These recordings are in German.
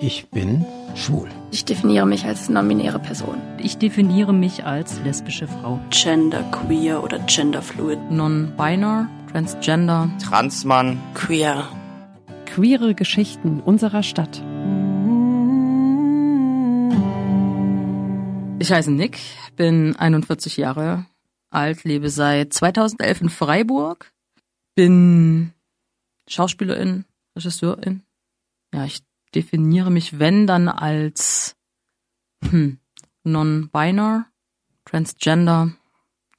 Ich bin schwul. Ich definiere mich als non-binäre Person. Ich definiere mich als lesbische Frau. Gender queer oder genderfluid. Non-binary, transgender. Transmann. Queer. Queere Geschichten unserer Stadt. Ich heiße Nick, bin 41 Jahre alt, lebe seit 2011 in Freiburg, bin Schauspielerin, Regisseurin. Ja, ich definiere mich, wenn dann als hm, non-binary, transgender.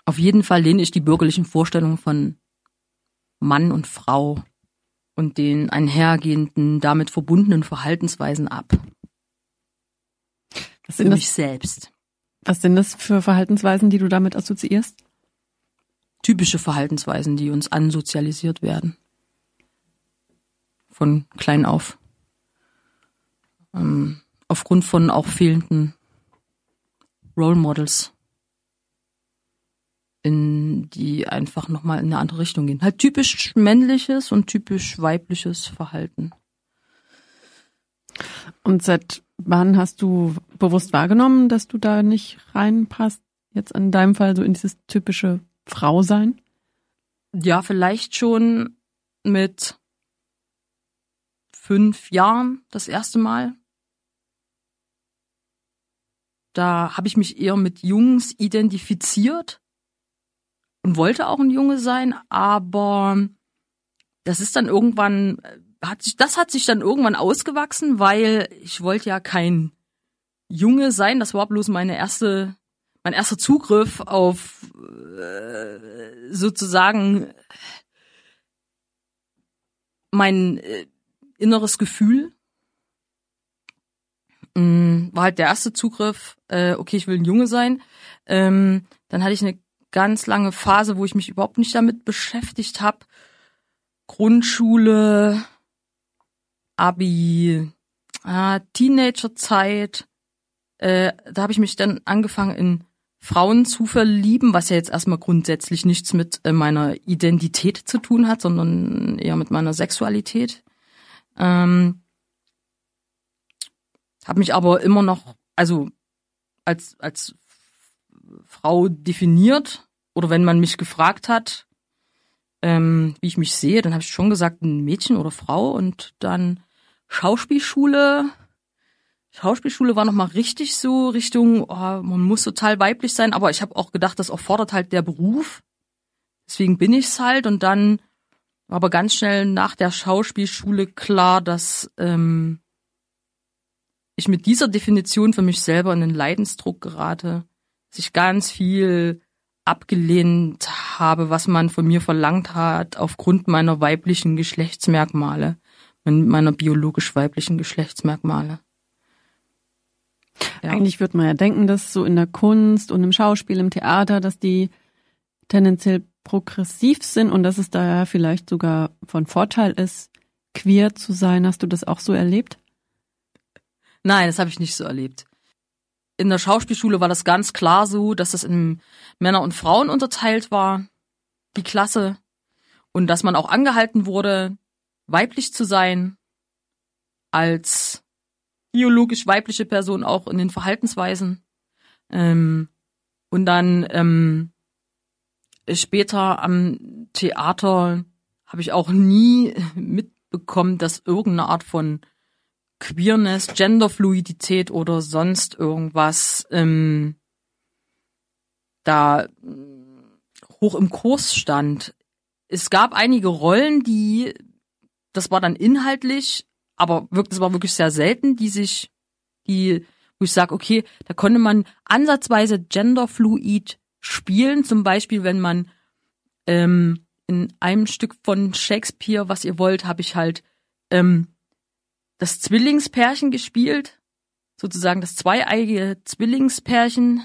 Auf jeden Fall lehne ich die bürgerlichen Vorstellungen von Mann und Frau und den einhergehenden, damit verbundenen Verhaltensweisen ab. Was Für sind, mich das, selbst. was sind das für Verhaltensweisen, die du damit assoziierst? Typische Verhaltensweisen, die uns ansozialisiert werden. Von klein auf. Ähm, aufgrund von auch fehlenden Role Models. In die einfach nochmal in eine andere Richtung gehen. Halt typisch männliches und typisch weibliches Verhalten. Und seit wann hast du bewusst wahrgenommen, dass du da nicht reinpasst? Jetzt in deinem Fall so in dieses typische Frau sein? Ja, vielleicht schon mit fünf Jahren das erste Mal. Da habe ich mich eher mit Jungs identifiziert und wollte auch ein Junge sein, aber das ist dann irgendwann hat sich das hat sich dann irgendwann ausgewachsen, weil ich wollte ja kein Junge sein, das war bloß meine erste mein erster Zugriff auf äh, sozusagen mein äh, inneres Gefühl. Mm, war halt der erste Zugriff, äh, okay, ich will ein Junge sein. Ähm, dann hatte ich eine ganz lange Phase, wo ich mich überhaupt nicht damit beschäftigt habe. Grundschule, Abi, äh, Teenagerzeit. Äh, da habe ich mich dann angefangen in Frauen zu verlieben, was ja jetzt erstmal grundsätzlich nichts mit äh, meiner Identität zu tun hat, sondern eher mit meiner Sexualität. Ähm, habe mich aber immer noch, also als als Frau definiert oder wenn man mich gefragt hat, ähm, wie ich mich sehe, dann habe ich schon gesagt, ein Mädchen oder Frau und dann Schauspielschule. Schauspielschule war noch mal richtig so Richtung, oh, man muss total weiblich sein, aber ich habe auch gedacht, das erfordert halt der Beruf. Deswegen bin ich's halt und dann war aber ganz schnell nach der Schauspielschule klar, dass ähm, ich mit dieser Definition für mich selber in den Leidensdruck gerate, dass ich ganz viel abgelehnt habe, was man von mir verlangt hat, aufgrund meiner weiblichen Geschlechtsmerkmale, meiner biologisch weiblichen Geschlechtsmerkmale. Ja. Eigentlich würde man ja denken, dass so in der Kunst und im Schauspiel, im Theater, dass die tendenziell progressiv sind und dass es da ja vielleicht sogar von Vorteil ist, queer zu sein. Hast du das auch so erlebt? Nein, das habe ich nicht so erlebt. In der Schauspielschule war das ganz klar so, dass das in Männer und Frauen unterteilt war, die Klasse, und dass man auch angehalten wurde, weiblich zu sein, als biologisch weibliche Person auch in den Verhaltensweisen. Ähm, und dann ähm, später am Theater habe ich auch nie mitbekommen, dass irgendeine Art von Queerness, Genderfluidität oder sonst irgendwas ähm, da hoch im Kurs stand. Es gab einige Rollen, die, das war dann inhaltlich, aber wirklich, das war wirklich sehr selten, die sich, die, wo ich sage, okay, da konnte man ansatzweise genderfluid spielen, zum Beispiel, wenn man ähm, in einem Stück von Shakespeare, was ihr wollt, habe ich halt ähm, das Zwillingspärchen gespielt, sozusagen das zweieige Zwillingspärchen,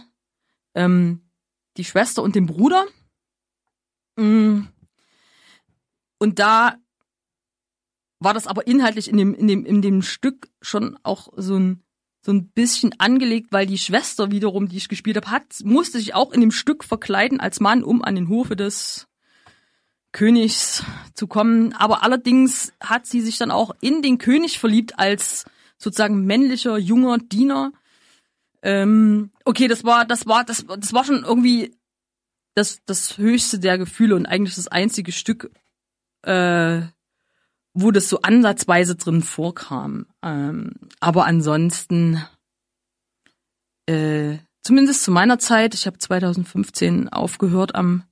ähm, die Schwester und den Bruder. Mm. Und da war das aber inhaltlich in dem, in dem, in dem Stück schon auch so ein, so ein bisschen angelegt, weil die Schwester wiederum, die ich gespielt habe, hat, musste sich auch in dem Stück verkleiden als Mann, um an den Hofe des Königs zu kommen. Aber allerdings hat sie sich dann auch in den König verliebt als sozusagen männlicher, junger Diener. Ähm, okay, das war, das war, das, das war schon irgendwie das, das höchste der Gefühle und eigentlich das einzige Stück, äh, wo das so ansatzweise drin vorkam. Ähm, aber ansonsten, äh, zumindest zu meiner Zeit, ich habe 2015 aufgehört am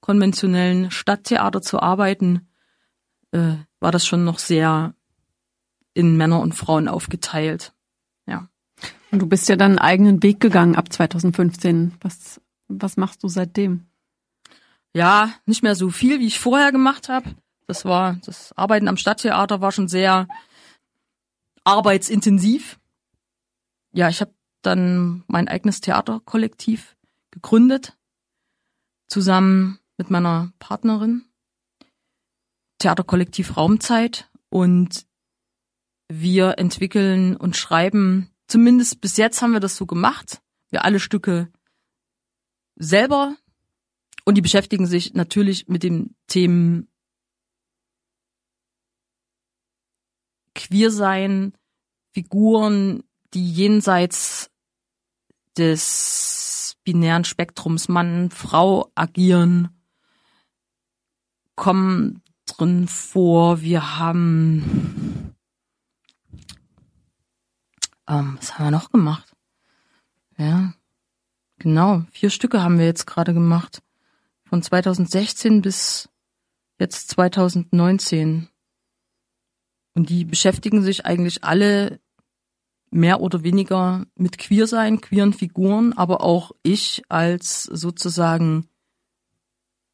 konventionellen Stadttheater zu arbeiten, äh, war das schon noch sehr in Männer und Frauen aufgeteilt. Ja. Und du bist ja dann einen eigenen Weg gegangen ab 2015. Was, was machst du seitdem? Ja, nicht mehr so viel, wie ich vorher gemacht habe. Das war, das Arbeiten am Stadttheater war schon sehr arbeitsintensiv. Ja, ich habe dann mein eigenes Theaterkollektiv gegründet, zusammen mit meiner Partnerin. Theaterkollektiv Raumzeit. Und wir entwickeln und schreiben, zumindest bis jetzt haben wir das so gemacht, wir alle Stücke selber. Und die beschäftigen sich natürlich mit dem Themen Queersein, Figuren, die jenseits des binären Spektrums Mann, Frau agieren, kommen drin vor. Wir haben, ähm, was haben wir noch gemacht? Ja, genau, vier Stücke haben wir jetzt gerade gemacht. Von 2016 bis jetzt 2019. Und die beschäftigen sich eigentlich alle mehr oder weniger mit Queersein, queeren Figuren, aber auch ich als sozusagen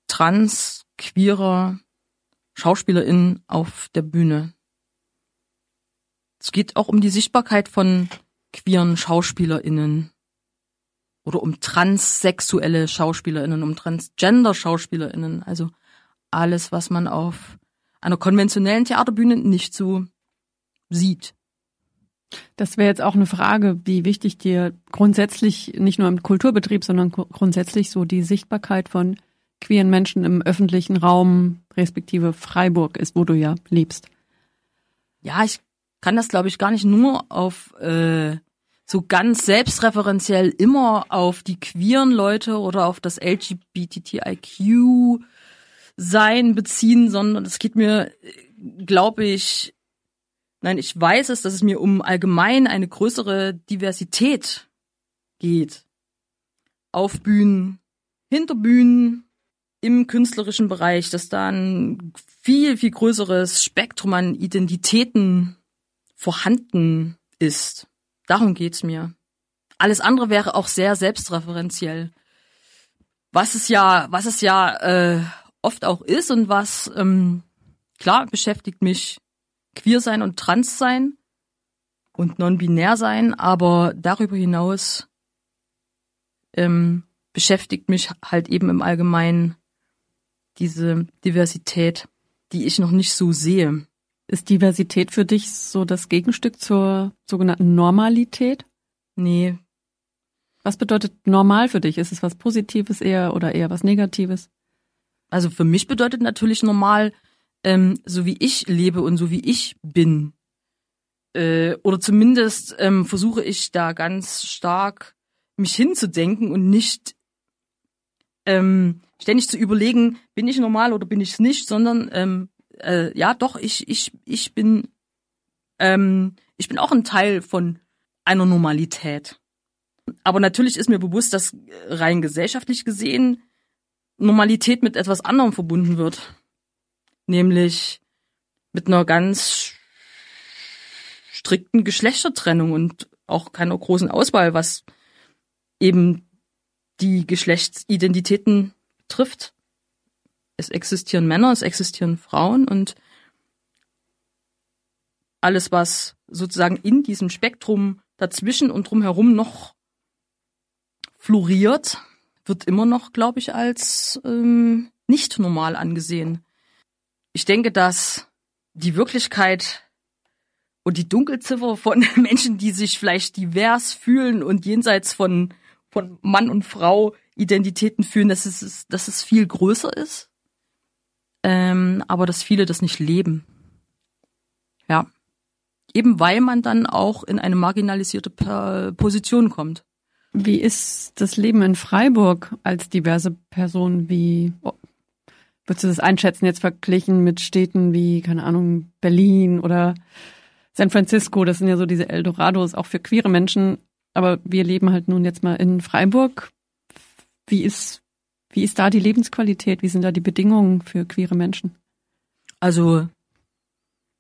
trans, queerer Schauspielerin auf der Bühne. Es geht auch um die Sichtbarkeit von queeren SchauspielerInnen oder um transsexuelle SchauspielerInnen, um transgender SchauspielerInnen, also alles, was man auf einer konventionellen Theaterbühne nicht so sieht. Das wäre jetzt auch eine Frage, wie wichtig dir grundsätzlich, nicht nur im Kulturbetrieb, sondern grundsätzlich so die Sichtbarkeit von queeren Menschen im öffentlichen Raum, respektive Freiburg ist, wo du ja lebst. Ja, ich kann das, glaube ich, gar nicht nur auf äh, so ganz selbstreferenziell immer auf die queeren Leute oder auf das LGBTIQ sein beziehen, sondern es geht mir, glaube ich, nein, ich weiß es, dass es mir um allgemein eine größere Diversität geht. Auf Bühnen, hinter Bühnen, im künstlerischen Bereich, dass da ein viel, viel größeres Spektrum an Identitäten vorhanden ist. Darum geht's mir. Alles andere wäre auch sehr selbstreferenziell. Was es ja, was es ja äh, oft auch ist und was ähm, klar beschäftigt mich queer sein und trans sein und non-binär sein, aber darüber hinaus ähm, beschäftigt mich halt eben im Allgemeinen diese Diversität, die ich noch nicht so sehe. Ist Diversität für dich so das Gegenstück zur sogenannten Normalität? Nee. Was bedeutet normal für dich? Ist es was Positives eher oder eher was Negatives? Also für mich bedeutet natürlich normal, ähm, so wie ich lebe und so wie ich bin. Äh, oder zumindest ähm, versuche ich da ganz stark mich hinzudenken und nicht ähm, ständig zu überlegen, bin ich normal oder bin ich es nicht, sondern ähm, äh, ja, doch, ich, ich, ich bin, ähm, ich bin auch ein Teil von einer Normalität. Aber natürlich ist mir bewusst, dass rein gesellschaftlich gesehen Normalität mit etwas anderem verbunden wird. Nämlich mit einer ganz strikten Geschlechtertrennung und auch keiner großen Auswahl, was eben die Geschlechtsidentitäten trifft. Es existieren Männer, es existieren Frauen und alles, was sozusagen in diesem Spektrum dazwischen und drumherum noch floriert, wird immer noch, glaube ich, als ähm, nicht normal angesehen. Ich denke, dass die Wirklichkeit und die Dunkelziffer von Menschen, die sich vielleicht divers fühlen und jenseits von, von Mann und Frau Identitäten fühlen, dass es, dass es viel größer ist, ähm, aber dass viele das nicht leben. Ja. Eben weil man dann auch in eine marginalisierte Position kommt. Wie ist das Leben in Freiburg als diverse Person? Wie oh, würdest du das einschätzen jetzt verglichen mit Städten wie, keine Ahnung, Berlin oder San Francisco? Das sind ja so diese Eldorados auch für queere Menschen. Aber wir leben halt nun jetzt mal in Freiburg. Wie ist, wie ist da die Lebensqualität? Wie sind da die Bedingungen für queere Menschen? Also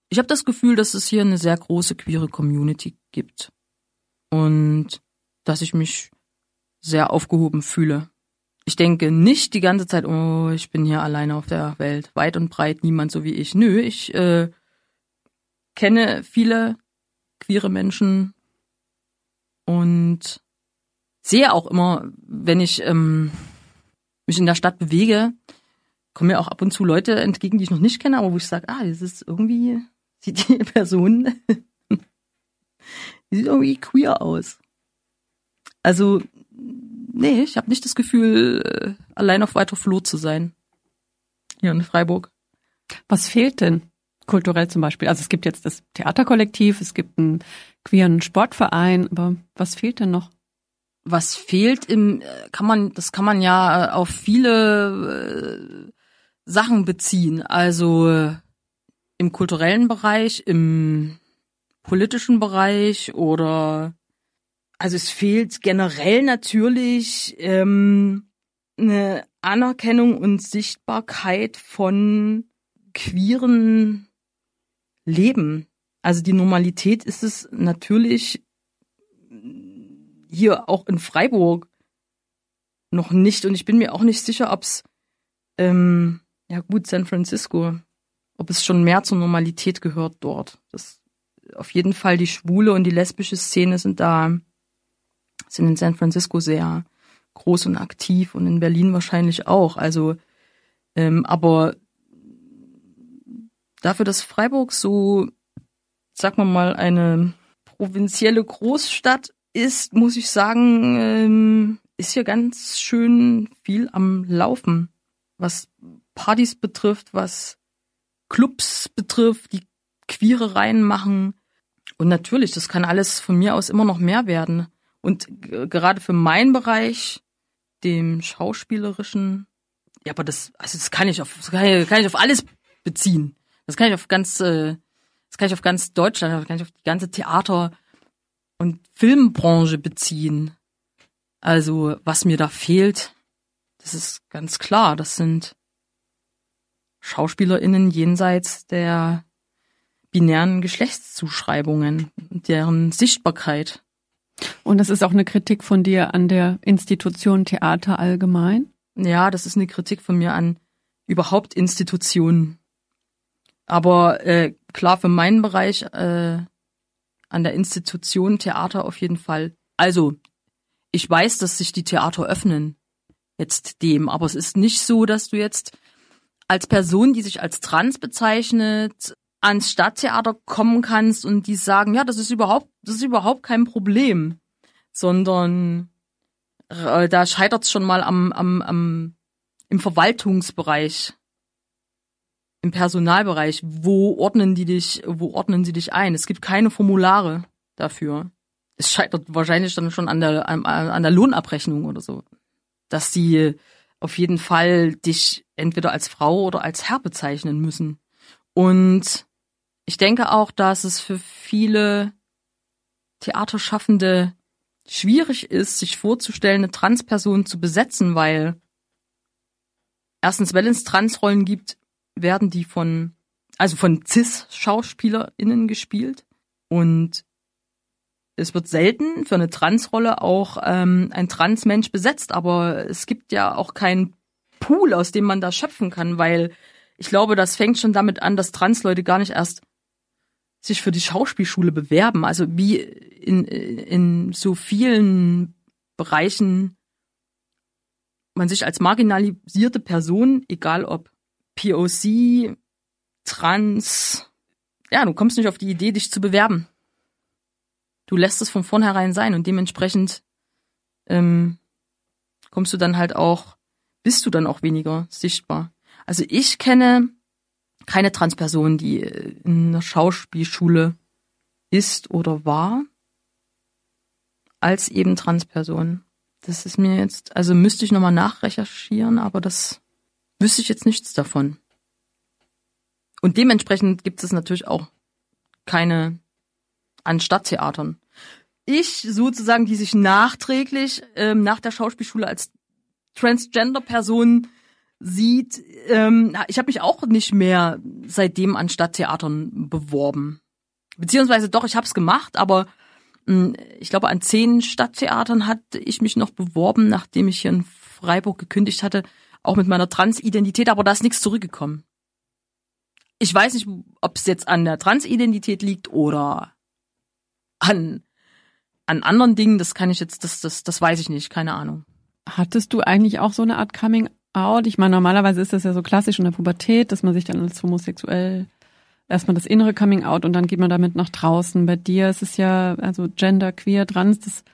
ich habe das Gefühl, dass es hier eine sehr große queere Community gibt und dass ich mich sehr aufgehoben fühle. Ich denke nicht die ganze Zeit, oh, ich bin hier alleine auf der Welt, weit und breit niemand so wie ich. Nö, ich äh, kenne viele queere Menschen und sehe auch immer, wenn ich ähm, mich in der Stadt bewege, kommen mir auch ab und zu Leute entgegen, die ich noch nicht kenne, aber wo ich sage, ah, das ist irgendwie, sieht die Person, die sieht irgendwie queer aus. Also, nee, ich habe nicht das Gefühl, äh, allein auf weiter Flur zu sein. Hier in Freiburg. Was fehlt denn kulturell zum Beispiel? Also es gibt jetzt das Theaterkollektiv, es gibt einen queeren Sportverein, aber was fehlt denn noch? Was fehlt im äh, kann man das kann man ja äh, auf viele äh, Sachen beziehen. Also im kulturellen Bereich im politischen Bereich oder also es fehlt generell natürlich ähm, eine Anerkennung und Sichtbarkeit von queeren Leben. Also die Normalität ist es natürlich hier auch in Freiburg noch nicht und ich bin mir auch nicht sicher, ob's ähm, ja gut San Francisco, ob es schon mehr zur Normalität gehört dort. Das auf jeden Fall die schwule und die lesbische Szene sind da sind in San Francisco sehr groß und aktiv und in Berlin wahrscheinlich auch. Also ähm, aber dafür, dass Freiburg so, sag mal mal, eine provinzielle Großstadt ist, muss ich sagen, ähm, ist hier ganz schön viel am Laufen, was Partys betrifft, was Clubs betrifft, die queere Reihen machen. Und natürlich, das kann alles von mir aus immer noch mehr werden. Und gerade für meinen Bereich, dem schauspielerischen, ja, aber das, also das kann ich auf, das kann ich, kann ich auf alles beziehen. Das kann ich auf ganz, äh, das kann ich auf ganz Deutschland, das kann ich auf die ganze Theater- und Filmbranche beziehen. Also, was mir da fehlt, das ist ganz klar, das sind SchauspielerInnen jenseits der binären Geschlechtszuschreibungen, deren Sichtbarkeit. Und das ist auch eine Kritik von dir an der Institution Theater allgemein? Ja, das ist eine Kritik von mir an überhaupt Institutionen. Aber äh, klar, für meinen Bereich äh, an der Institution Theater auf jeden Fall. Also, ich weiß, dass sich die Theater öffnen. Jetzt dem, aber es ist nicht so, dass du jetzt als Person, die sich als trans bezeichnet, ans Stadttheater kommen kannst und die sagen, ja, das ist überhaupt, das ist überhaupt kein Problem, sondern äh, da scheitert es schon mal am, am, am im Verwaltungsbereich, im Personalbereich. Wo ordnen die dich, wo ordnen sie dich ein? Es gibt keine Formulare dafür. Es scheitert wahrscheinlich dann schon an der, an, an der Lohnabrechnung oder so. Dass die auf jeden Fall dich entweder als Frau oder als Herr bezeichnen müssen. Und ich denke auch, dass es für viele Theaterschaffende schwierig ist, sich vorzustellen, eine Transperson zu besetzen, weil erstens, wenn es Transrollen gibt, werden die von, also von Cis-SchauspielerInnen gespielt. Und es wird selten für eine Transrolle auch ähm, ein Transmensch besetzt, aber es gibt ja auch keinen Pool, aus dem man da schöpfen kann, weil ich glaube, das fängt schon damit an, dass Transleute gar nicht erst sich für die Schauspielschule bewerben. Also wie in, in so vielen Bereichen man sich als marginalisierte Person, egal ob POC, Trans, ja, du kommst nicht auf die Idee, dich zu bewerben. Du lässt es von vornherein sein und dementsprechend ähm, kommst du dann halt auch, bist du dann auch weniger sichtbar. Also ich kenne keine Transperson, die in einer Schauspielschule ist oder war als eben Transperson. Das ist mir jetzt, also müsste ich nochmal nachrecherchieren, aber das wüsste ich jetzt nichts davon. Und dementsprechend gibt es natürlich auch keine an Stadttheatern. Ich sozusagen, die sich nachträglich ähm, nach der Schauspielschule als Transgender-Person sieht, ähm, ich habe mich auch nicht mehr seitdem an Stadttheatern beworben. Beziehungsweise doch, ich habe es gemacht, aber mh, ich glaube, an zehn Stadttheatern hatte ich mich noch beworben, nachdem ich hier in Freiburg gekündigt hatte, auch mit meiner Transidentität, aber da ist nichts zurückgekommen. Ich weiß nicht, ob es jetzt an der Transidentität liegt oder an, an anderen Dingen, das kann ich jetzt, das, das, das weiß ich nicht, keine Ahnung. Hattest du eigentlich auch so eine Art Coming Out? Ich meine, normalerweise ist das ja so klassisch in der Pubertät, dass man sich dann als homosexuell erstmal das innere Coming Out und dann geht man damit nach draußen. Bei dir ist es ja, also Gender, Queer, Trans, das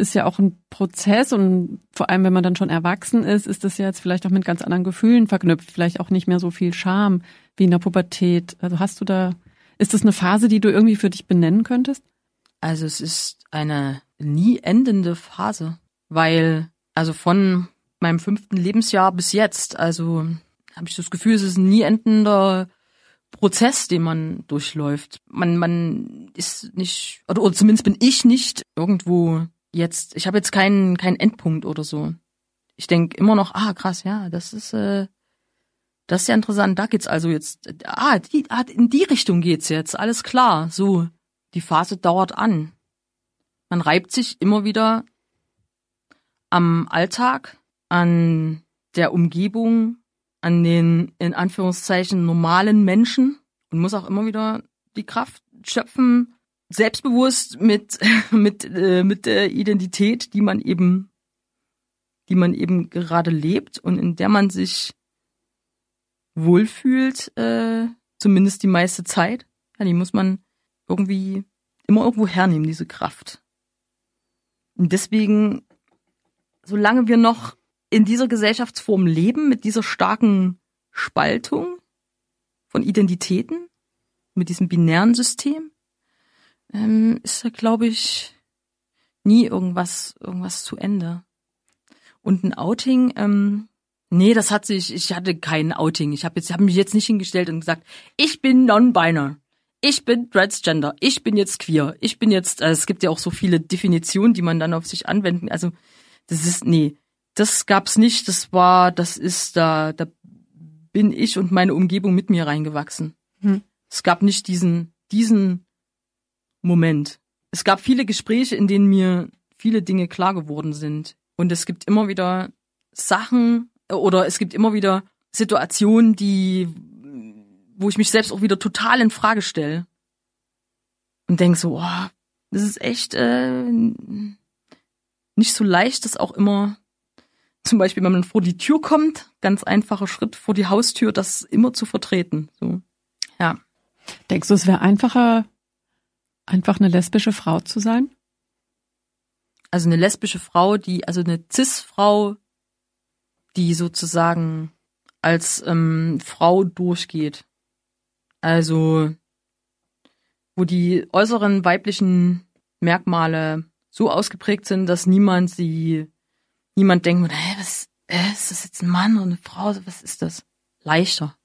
ist ja auch ein Prozess und vor allem, wenn man dann schon erwachsen ist, ist das ja jetzt vielleicht auch mit ganz anderen Gefühlen verknüpft, vielleicht auch nicht mehr so viel Scham wie in der Pubertät. Also hast du da, ist das eine Phase, die du irgendwie für dich benennen könntest? Also es ist eine nie endende Phase, weil also von meinem fünften Lebensjahr bis jetzt, also habe ich das Gefühl, es ist ein nie endender Prozess, den man durchläuft. Man man ist nicht oder, oder zumindest bin ich nicht irgendwo jetzt. Ich habe jetzt keinen keinen Endpunkt oder so. Ich denk immer noch, ah krass, ja, das ist äh, das ist ja interessant. Da geht's also jetzt. Ah, die, ah, in die Richtung geht's jetzt. Alles klar. So, die Phase dauert an. Man reibt sich immer wieder am Alltag, an der Umgebung, an den in Anführungszeichen normalen Menschen und muss auch immer wieder die Kraft schöpfen, selbstbewusst mit mit äh, mit der Identität, die man eben die man eben gerade lebt und in der man sich wohlfühlt, äh, zumindest die meiste Zeit. Ja, die muss man irgendwie immer irgendwo hernehmen, diese Kraft. Und deswegen, solange wir noch in dieser Gesellschaftsform leben, mit dieser starken Spaltung von Identitäten, mit diesem binären System, ähm, ist da, glaube ich, nie irgendwas, irgendwas zu Ende. Und ein Outing, ähm, nee, das hat sich, ich hatte kein Outing. Ich habe jetzt, habe mich jetzt nicht hingestellt und gesagt, ich bin non-binary ich bin Transgender, ich bin jetzt queer, ich bin jetzt, äh, es gibt ja auch so viele Definitionen, die man dann auf sich anwenden, also das ist, nee, das gab's nicht, das war, das ist, da, da bin ich und meine Umgebung mit mir reingewachsen. Hm. Es gab nicht diesen, diesen Moment. Es gab viele Gespräche, in denen mir viele Dinge klar geworden sind. Und es gibt immer wieder Sachen oder es gibt immer wieder Situationen, die wo ich mich selbst auch wieder total in Frage stelle. Und denk so, oh, das ist echt äh, nicht so leicht, das auch immer, zum Beispiel, wenn man vor die Tür kommt, ganz einfacher Schritt vor die Haustür, das immer zu vertreten. So, ja. Denkst du, es wäre einfacher, einfach eine lesbische Frau zu sein? Also eine lesbische Frau, die, also eine Cis-Frau, die sozusagen als ähm, Frau durchgeht. Also, wo die äußeren weiblichen Merkmale so ausgeprägt sind, dass niemand sie, niemand denkt, hä, was, äh, ist das jetzt ein Mann oder eine Frau? Was ist das? Leichter.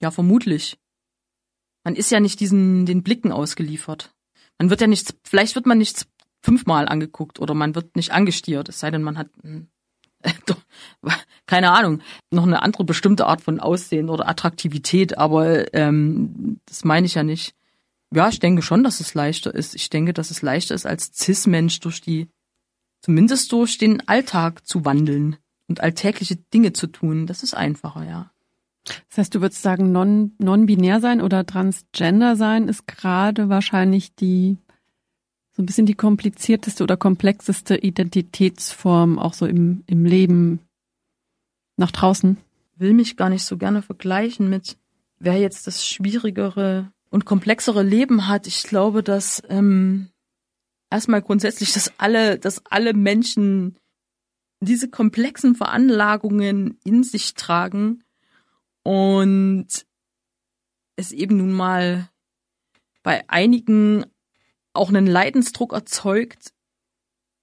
Ja, vermutlich. Man ist ja nicht diesen, den Blicken ausgeliefert. Man wird ja nicht, vielleicht wird man nicht fünfmal angeguckt oder man wird nicht angestiert, es sei denn, man hat ein keine Ahnung, noch eine andere bestimmte Art von Aussehen oder Attraktivität, aber ähm, das meine ich ja nicht. Ja, ich denke schon, dass es leichter ist. Ich denke, dass es leichter ist, als Cis-Mensch durch die, zumindest durch den Alltag zu wandeln und alltägliche Dinge zu tun. Das ist einfacher, ja. Das heißt, du würdest sagen, non, non-binär sein oder transgender sein ist gerade wahrscheinlich die so ein bisschen die komplizierteste oder komplexeste Identitätsform auch so im, im Leben nach draußen. Will mich gar nicht so gerne vergleichen mit, wer jetzt das schwierigere und komplexere Leben hat. Ich glaube, dass ähm, erstmal grundsätzlich, dass alle, dass alle Menschen diese komplexen Veranlagungen in sich tragen und es eben nun mal bei einigen auch einen Leidensdruck erzeugt,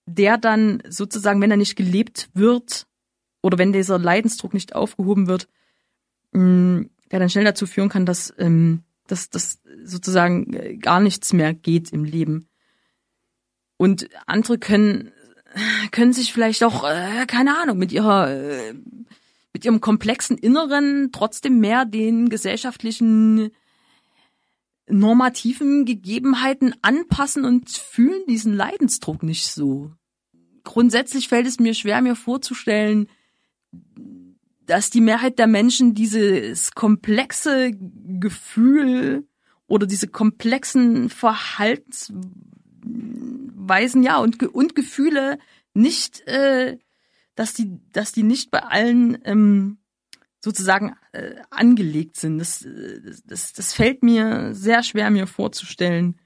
der dann sozusagen, wenn er nicht gelebt wird oder wenn dieser Leidensdruck nicht aufgehoben wird, mm, der dann schnell dazu führen kann, dass, ähm, dass, dass sozusagen äh, gar nichts mehr geht im Leben. Und andere können, können sich vielleicht auch, äh, keine Ahnung, mit ihrer, äh, mit ihrem komplexen Inneren trotzdem mehr den gesellschaftlichen normativen Gegebenheiten anpassen und fühlen diesen Leidensdruck nicht so. Grundsätzlich fällt es mir schwer, mir vorzustellen, dass die Mehrheit der Menschen dieses komplexe Gefühl oder diese komplexen Verhaltensweisen, ja, und, und Gefühle nicht, äh, dass die, dass die nicht bei allen ähm, sozusagen äh, angelegt sind. Das, das, das fällt mir sehr schwer, mir vorzustellen,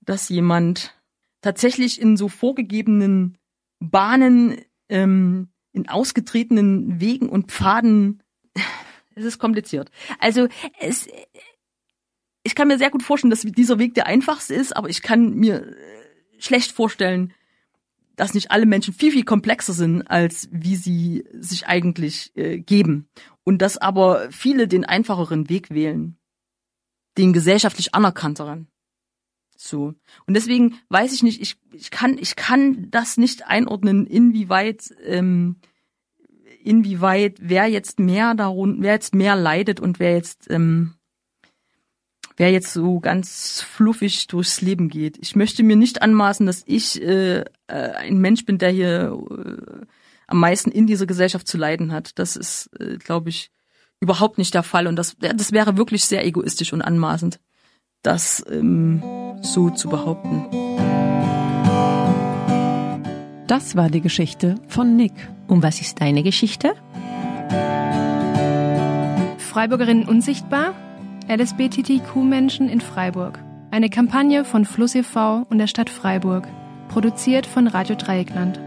dass jemand tatsächlich in so vorgegebenen Bahnen, ähm, in ausgetretenen Wegen und Pfaden, es ist kompliziert. Also es, ich kann mir sehr gut vorstellen, dass dieser Weg der einfachste ist, aber ich kann mir äh, schlecht vorstellen, dass nicht alle Menschen viel, viel komplexer sind, als wie sie sich eigentlich äh, geben. Und dass aber viele den einfacheren Weg wählen. Den gesellschaftlich anerkannteren. So. Und deswegen weiß ich nicht, ich, ich kann, ich kann das nicht einordnen, inwieweit, ähm, inwieweit, wer jetzt mehr darunter, wer jetzt mehr leidet und wer jetzt, ähm, wer jetzt so ganz fluffig durchs Leben geht. Ich möchte mir nicht anmaßen, dass ich äh, äh, ein Mensch bin, der hier äh, am meisten in dieser Gesellschaft zu leiden hat. Das ist, äh, glaube ich, überhaupt nicht der Fall. Und das, das wäre wirklich sehr egoistisch und anmaßend, das ähm, so zu behaupten. Das war die Geschichte von Nick. Und was ist deine Geschichte? Freiburgerinnen unsichtbar? LSBTTQ-Menschen in Freiburg. Eine Kampagne von Fluss e.V. und der Stadt Freiburg. Produziert von Radio Dreieckland.